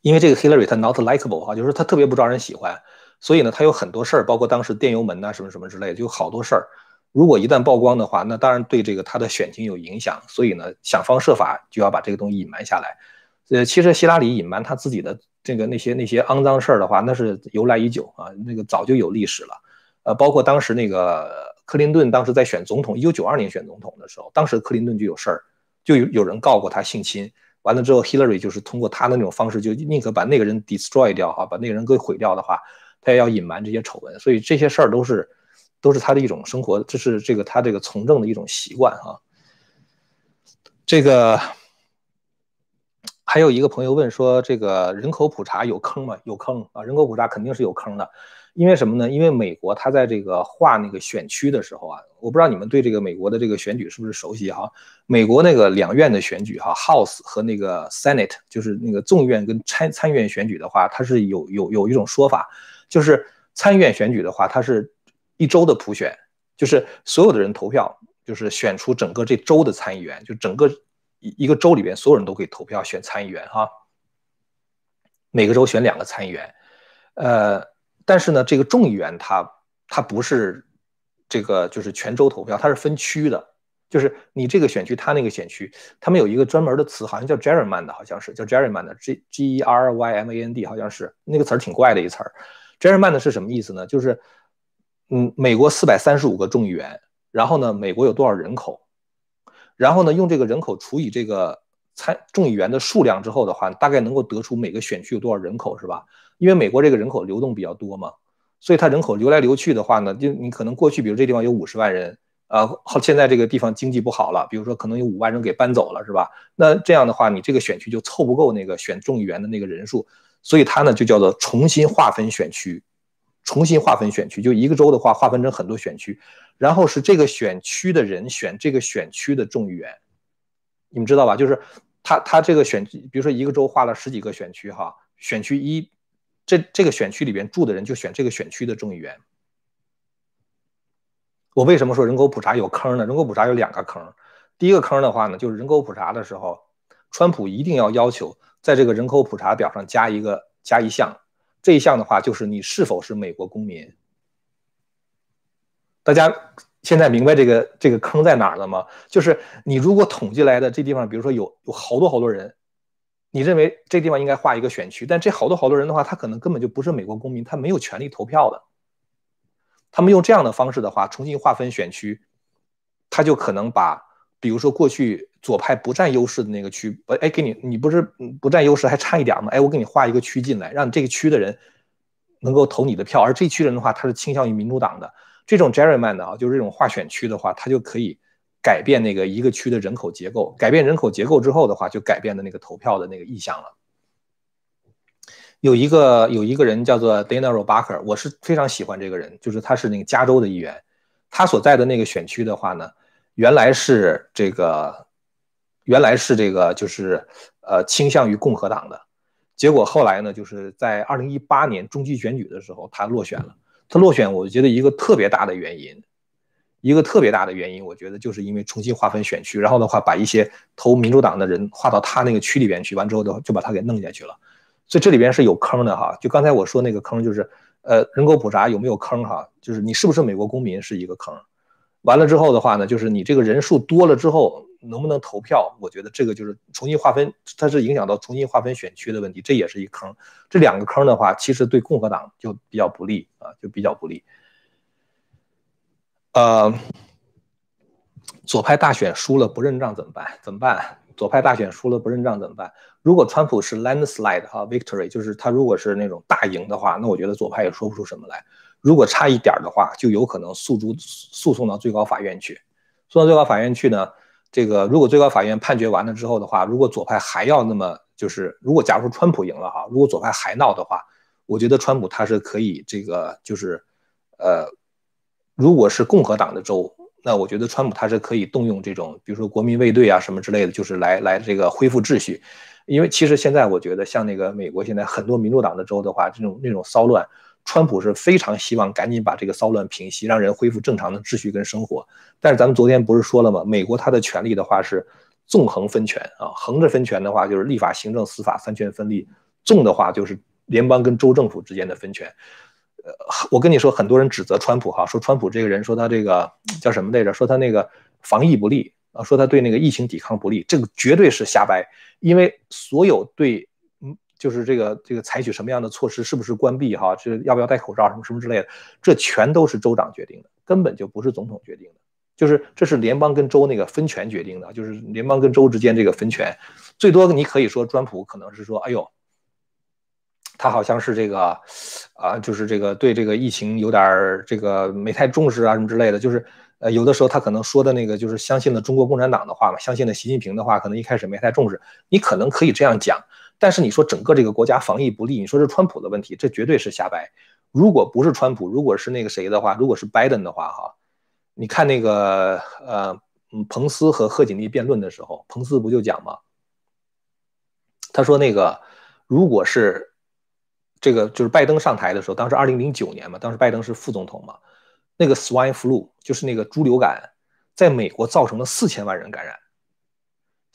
因为这个 Hillary 她 not likable 哈，就是她特别不招人喜欢，所以呢，她有很多事儿，包括当时电邮门呐什么什么之类，就好多事儿。如果一旦曝光的话，那当然对这个她的选情有影响，所以呢，想方设法就要把这个东西隐瞒下来。呃，其实希拉里隐瞒她自己的这个那些那些肮脏事儿的话，那是由来已久啊，那个早就有历史了。呃，包括当时那个克林顿当时在选总统，一九九二年选总统的时候，当时克林顿就有事儿。就有有人告过他性侵，完了之后，Hillary 就是通过他的那种方式，就宁可把那个人 destroy 掉哈，把那个人给毁掉的话，他也要隐瞒这些丑闻。所以这些事儿都是都是他的一种生活，这是这个他这个从政的一种习惯哈。这个还有一个朋友问说，这个人口普查有坑吗？有坑啊，人口普查肯定是有坑的。因为什么呢？因为美国它在这个划那个选区的时候啊，我不知道你们对这个美国的这个选举是不是熟悉哈？美国那个两院的选举哈，House 和那个 Senate，就是那个众议院跟参参议院选举的话，它是有有有一种说法，就是参议院选举的话，它是一周的普选，就是所有的人投票，就是选出整个这州的参议员，就整个一一个州里边所有人都可以投票选参议员哈。每个州选两个参议员，呃。但是呢，这个众议员他他不是这个就是全州投票，他是分区的，就是你这个选区，他那个选区，他们有一个专门的词，好像叫 gerrymand，好像是叫 gerrymand，g g e r y m a n D，好像是那个词儿挺怪的一词儿。gerrymand 是什么意思呢？就是嗯，美国四百三十五个众议员，然后呢，美国有多少人口，然后呢，用这个人口除以这个参众议员的数量之后的话，大概能够得出每个选区有多少人口，是吧？因为美国这个人口流动比较多嘛，所以它人口流来流去的话呢，就你可能过去，比如这地方有五十万人，呃，好，现在这个地方经济不好了，比如说可能有五万人给搬走了，是吧？那这样的话，你这个选区就凑不够那个选众议员的那个人数，所以它呢就叫做重新划分选区，重新划分选区，就一个州的话划分成很多选区，然后是这个选区的人选这个选区的众议员，你们知道吧？就是他他这个选，比如说一个州划了十几个选区哈，选区一。这这个选区里边住的人就选这个选区的众议员。我为什么说人口普查有坑呢？人口普查有两个坑。第一个坑的话呢，就是人口普查的时候，川普一定要要求在这个人口普查表上加一个加一项，这一项的话就是你是否是美国公民。大家现在明白这个这个坑在哪儿了吗？就是你如果统计来的这地方，比如说有有好多好多人。你认为这地方应该划一个选区，但这好多好多人的话，他可能根本就不是美国公民，他没有权利投票的。他们用这样的方式的话，重新划分选区，他就可能把，比如说过去左派不占优势的那个区，哎，给你，你不是不占优势还差一点吗？哎，我给你划一个区进来，让这个区的人能够投你的票，而这区人的话，他是倾向于民主党的。这种 gerryman 的啊，就是这种划选区的话，他就可以。改变那个一个区的人口结构，改变人口结构之后的话，就改变的那个投票的那个意向了。有一个有一个人叫做 Dana Robacher，我是非常喜欢这个人，就是他是那个加州的议员，他所在的那个选区的话呢，原来是这个原来是这个就是呃倾向于共和党的，结果后来呢，就是在二零一八年中期选举的时候，他落选了。他落选，我觉得一个特别大的原因。一个特别大的原因，我觉得就是因为重新划分选区，然后的话把一些投民主党的人划到他那个区里边去，完之后的话就把他给弄下去了。所以这里边是有坑的哈。就刚才我说那个坑，就是呃人口普查有没有坑哈？就是你是不是美国公民是一个坑。完了之后的话呢，就是你这个人数多了之后能不能投票？我觉得这个就是重新划分，它是影响到重新划分选区的问题，这也是一坑。这两个坑的话，其实对共和党就比较不利啊，就比较不利。呃，左派大选输了不认账怎么办？怎么办？左派大选输了不认账怎么办？如果川普是 landslide 哈 victory，就是他如果是那种大赢的话，那我觉得左派也说不出什么来。如果差一点的话，就有可能诉诸诉讼到最高法院去。送到最高法院去呢，这个如果最高法院判决完了之后的话，如果左派还要那么就是如果假如说川普赢了哈，如果左派还闹的话，我觉得川普他是可以这个就是呃。如果是共和党的州，那我觉得川普他是可以动用这种，比如说国民卫队啊什么之类的，就是来来这个恢复秩序。因为其实现在我觉得，像那个美国现在很多民主党的州的话，这种那种骚乱，川普是非常希望赶紧把这个骚乱平息，让人恢复正常的秩序跟生活。但是咱们昨天不是说了吗？美国它的权力的话是纵横分权啊，横着分权的话就是立法、行政、司法三权分立，纵的话就是联邦跟州政府之间的分权。呃，我跟你说，很多人指责川普哈，说川普这个人，说他这个叫什么来着？说他那个防疫不力啊，说他对那个疫情抵抗不力，这个绝对是瞎掰。因为所有对，就是这个这个采取什么样的措施，是不是关闭哈，这要不要戴口罩什么什么之类的，这全都是州长决定的，根本就不是总统决定的，就是这是联邦跟州那个分权决定的，就是联邦跟州之间这个分权，最多你可以说川普可能是说，哎呦。他好像是这个，啊，就是这个对这个疫情有点这个没太重视啊什么之类的，就是呃有的时候他可能说的那个就是相信了中国共产党的话嘛，相信了习近平的话，可能一开始没太重视。你可能可以这样讲，但是你说整个这个国家防疫不利，你说是川普的问题，这绝对是瞎掰。如果不是川普，如果是那个谁的话，如果是拜登的话，哈，你看那个呃，彭斯和贺锦丽辩论的时候，彭斯不就讲吗？他说那个如果是。这个就是拜登上台的时候，当时二零零九年嘛，当时拜登是副总统嘛，那个 swine flu 就是那个猪流感，在美国造成了四千万人感染。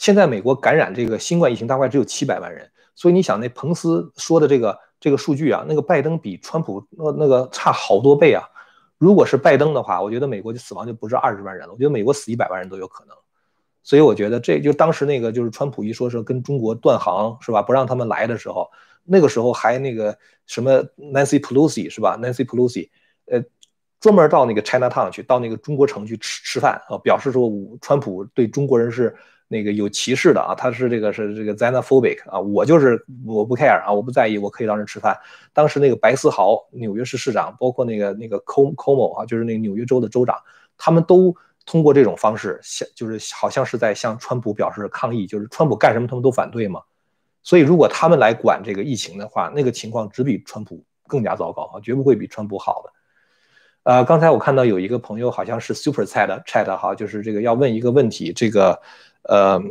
现在美国感染这个新冠疫情大概只有七百万人，所以你想那彭斯说的这个这个数据啊，那个拜登比川普那那个差好多倍啊。如果是拜登的话，我觉得美国就死亡就不是二十万人了，我觉得美国死一百万人都有可能。所以我觉得这就当时那个就是川普一说是跟中国断航是吧，不让他们来的时候。那个时候还那个什么 Nancy Pelosi 是吧？Nancy Pelosi，呃，专门到那个 China Town 去，到那个中国城去吃吃饭啊，表示说川普对中国人是那个有歧视的啊，他是这个是这个 xenophobic 啊，我就是我不 care 啊，我不在意，我可以让人吃饭。当时那个白思豪，纽约市市长，包括那个那个 com com 啊，就是那个纽约州的州长，他们都通过这种方式，向就是好像是在向川普表示抗议，就是川普干什么他们都反对嘛。所以如果他们来管这个疫情的话，那个情况只比川普更加糟糕啊，绝不会比川普好的。呃，刚才我看到有一个朋友好像是 Super Chat Chat 哈，就是这个要问一个问题，这个。呃，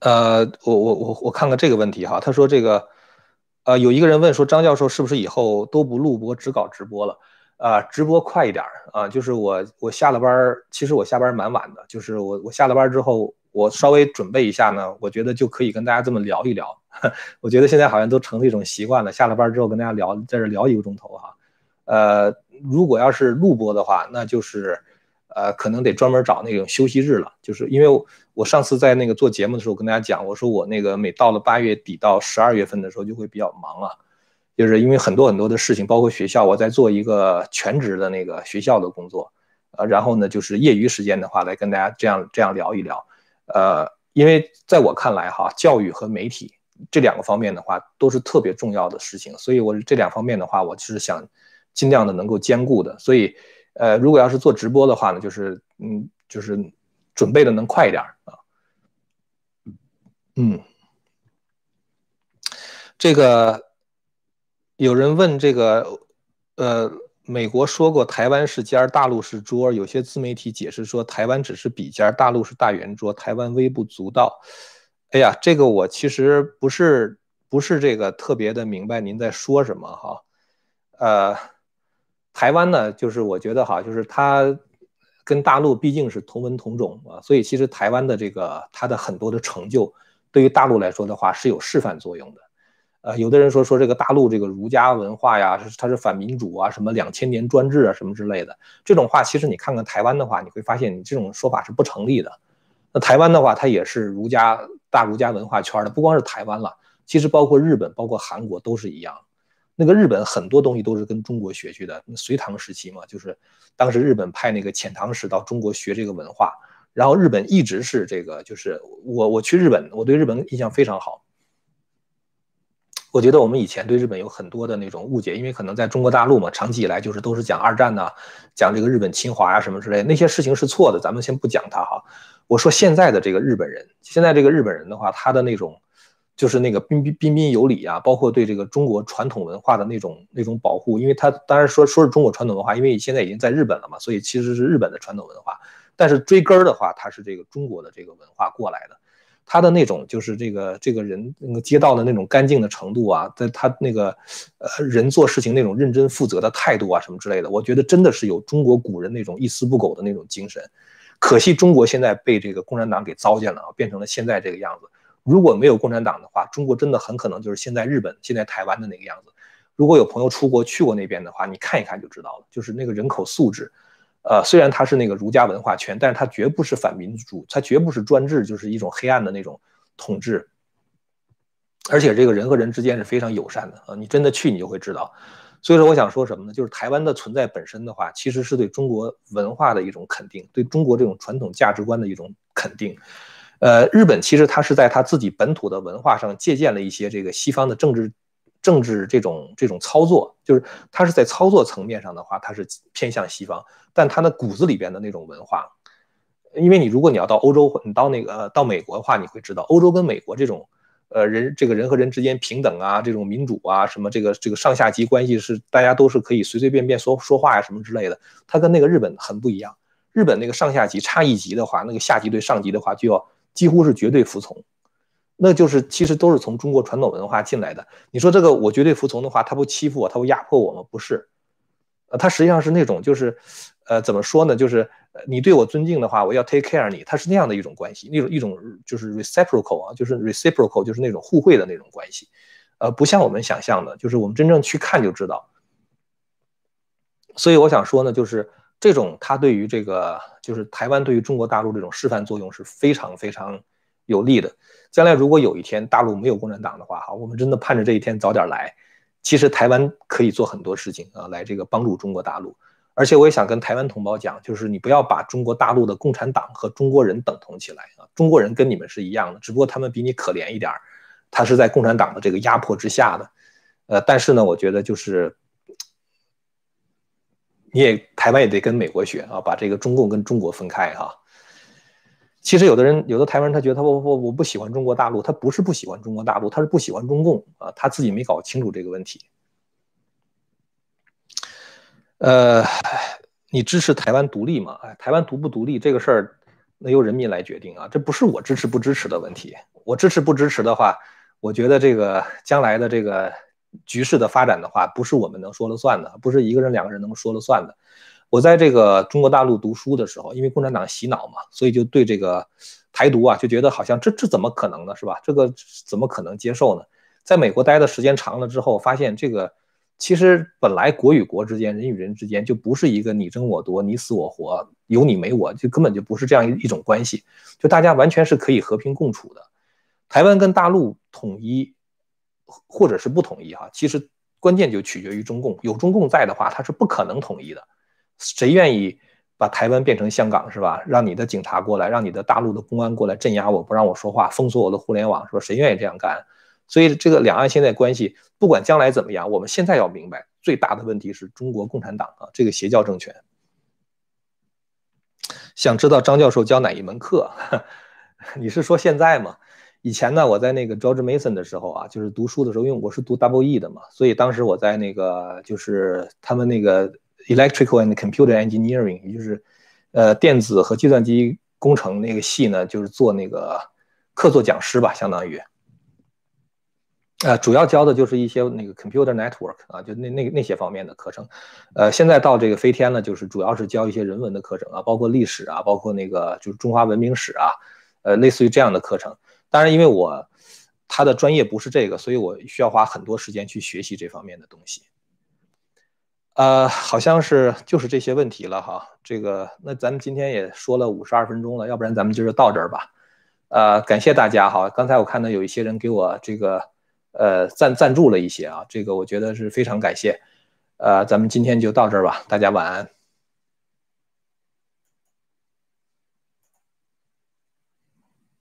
呃，我我我我看看这个问题哈，他说这个，呃，有一个人问说张教授是不是以后都不录播只搞直播了？啊，直播快一点啊，就是我我下了班其实我下班蛮晚的，就是我我下了班之后，我稍微准备一下呢，我觉得就可以跟大家这么聊一聊。我觉得现在好像都成了一种习惯了，下了班之后跟大家聊，在这聊一个钟头哈。呃，如果要是录播的话，那就是。呃，可能得专门找那种休息日了，就是因为我上次在那个做节目的时候跟大家讲，我说我那个每到了八月底到十二月份的时候就会比较忙啊，就是因为很多很多的事情，包括学校，我在做一个全职的那个学校的工作，呃，然后呢，就是业余时间的话来跟大家这样这样聊一聊，呃，因为在我看来哈，教育和媒体这两个方面的话都是特别重要的事情，所以我这两方面的话，我是想尽量的能够兼顾的，所以。呃，如果要是做直播的话呢，就是嗯，就是准备的能快一点啊。嗯，这个有人问这个，呃，美国说过台湾是尖儿，大陆是桌儿，有些自媒体解释说台湾只是笔尖儿，大陆是大圆桌，台湾微不足道。哎呀，这个我其实不是不是这个特别的明白您在说什么哈，呃。台湾呢，就是我觉得哈，就是它跟大陆毕竟是同文同种啊，所以其实台湾的这个它的很多的成就，对于大陆来说的话是有示范作用的。呃，有的人说说这个大陆这个儒家文化呀，它是反民主啊，什么两千年专制啊，什么之类的，这种话其实你看看台湾的话，你会发现你这种说法是不成立的。那台湾的话，它也是儒家大儒家文化圈的，不光是台湾了，其实包括日本、包括韩国都是一样。那个日本很多东西都是跟中国学去的，隋唐时期嘛，就是当时日本派那个遣唐使到中国学这个文化，然后日本一直是这个，就是我我去日本，我对日本印象非常好。我觉得我们以前对日本有很多的那种误解，因为可能在中国大陆嘛，长期以来就是都是讲二战呐，讲这个日本侵华呀什么之类，那些事情是错的，咱们先不讲它哈。我说现在的这个日本人，现在这个日本人的话，他的那种。就是那个彬彬彬彬有礼啊，包括对这个中国传统文化的那种那种保护，因为他当然说说是中国传统文化，因为现在已经在日本了嘛，所以其实是日本的传统文化。但是追根儿的话，他是这个中国的这个文化过来的，他的那种就是这个这个人那个街道的那种干净的程度啊，在他那个呃人做事情那种认真负责的态度啊什么之类的，我觉得真的是有中国古人那种一丝不苟的那种精神。可惜中国现在被这个共产党给糟践了，变成了现在这个样子。如果没有共产党的话，中国真的很可能就是现在日本、现在台湾的那个样子。如果有朋友出国去过那边的话，你看一看就知道了。就是那个人口素质，呃，虽然它是那个儒家文化圈，但是它绝不是反民主，它绝不是专制，就是一种黑暗的那种统治。而且这个人和人之间是非常友善的啊，你真的去你就会知道。所以说我想说什么呢？就是台湾的存在本身的话，其实是对中国文化的一种肯定，对中国这种传统价值观的一种肯定。呃，日本其实它是在它自己本土的文化上借鉴了一些这个西方的政治、政治这种这种操作，就是它是在操作层面上的话，它是偏向西方，但它的骨子里边的那种文化，因为你如果你要到欧洲，你到那个到美国的话，你会知道欧洲跟美国这种，呃，人这个人和人之间平等啊，这种民主啊，什么这个这个上下级关系是大家都是可以随随便便说说话呀什么之类的，它跟那个日本很不一样。日本那个上下级差一级的话，那个下级对上级的话就要。几乎是绝对服从，那就是其实都是从中国传统文化进来的。你说这个我绝对服从的话，他不欺负我，他不压迫我吗？不是，呃，他实际上是那种就是，呃，怎么说呢？就是你对我尊敬的话，我要 take care 你，他是那样的一种关系，那种一种就是 reciprocal 啊，就是 reciprocal 就是那种互惠的那种关系，呃，不像我们想象的，就是我们真正去看就知道。所以我想说呢，就是。这种它对于这个就是台湾对于中国大陆这种示范作用是非常非常有利的。将来如果有一天大陆没有共产党的话，哈，我们真的盼着这一天早点来。其实台湾可以做很多事情啊，来这个帮助中国大陆。而且我也想跟台湾同胞讲，就是你不要把中国大陆的共产党和中国人等同起来啊，中国人跟你们是一样的，只不过他们比你可怜一点儿他是在共产党的这个压迫之下的，呃，但是呢，我觉得就是你也台湾也得跟美国学啊，把这个中共跟中国分开哈。其实有的人，有的台湾人他觉得他我我我不喜欢中国大陆，他不是不喜欢中国大陆，他是不喜欢中共啊，他自己没搞清楚这个问题。呃，你支持台湾独立吗？哎，台湾独不独立这个事儿，那由人民来决定啊，这不是我支持不支持的问题。我支持不支持的话，我觉得这个将来的这个局势的发展的话，不是我们能说了算的，不是一个人两个人能说了算的。我在这个中国大陆读书的时候，因为共产党洗脑嘛，所以就对这个台独啊，就觉得好像这这怎么可能呢？是吧？这个怎么可能接受呢？在美国待的时间长了之后，发现这个。其实本来国与国之间、人与人之间就不是一个你争我夺、你死我活、有你没我，就根本就不是这样一种关系，就大家完全是可以和平共处的。台湾跟大陆统一，或者是不统一哈，其实关键就取决于中共。有中共在的话，他是不可能统一的。谁愿意把台湾变成香港是吧？让你的警察过来，让你的大陆的公安过来镇压我，不让我说话，封锁我的互联网是吧？谁愿意这样干？所以这个两岸现在关系，不管将来怎么样，我们现在要明白，最大的问题是中国共产党啊，这个邪教政权。想知道张教授教哪一门课？你是说现在吗？以前呢，我在那个 George Mason 的时候啊，就是读书的时候，因为我是读 Double E 的嘛，所以当时我在那个就是他们那个 Electrical and Computer Engineering，也就是呃电子和计算机工程那个系呢，就是做那个客座讲师吧，相当于。呃，主要教的就是一些那个 computer network 啊，就那那那些方面的课程。呃，现在到这个飞天呢，就是主要是教一些人文的课程啊，包括历史啊，包括那个就是中华文明史啊，呃，类似于这样的课程。当然，因为我他的专业不是这个，所以我需要花很多时间去学习这方面的东西。呃，好像是就是这些问题了哈。这个那咱们今天也说了五十二分钟了，要不然咱们今儿就到这儿吧。呃，感谢大家哈。刚才我看到有一些人给我这个。呃，赞赞助了一些啊，这个我觉得是非常感谢。呃，咱们今天就到这儿吧，大家晚安。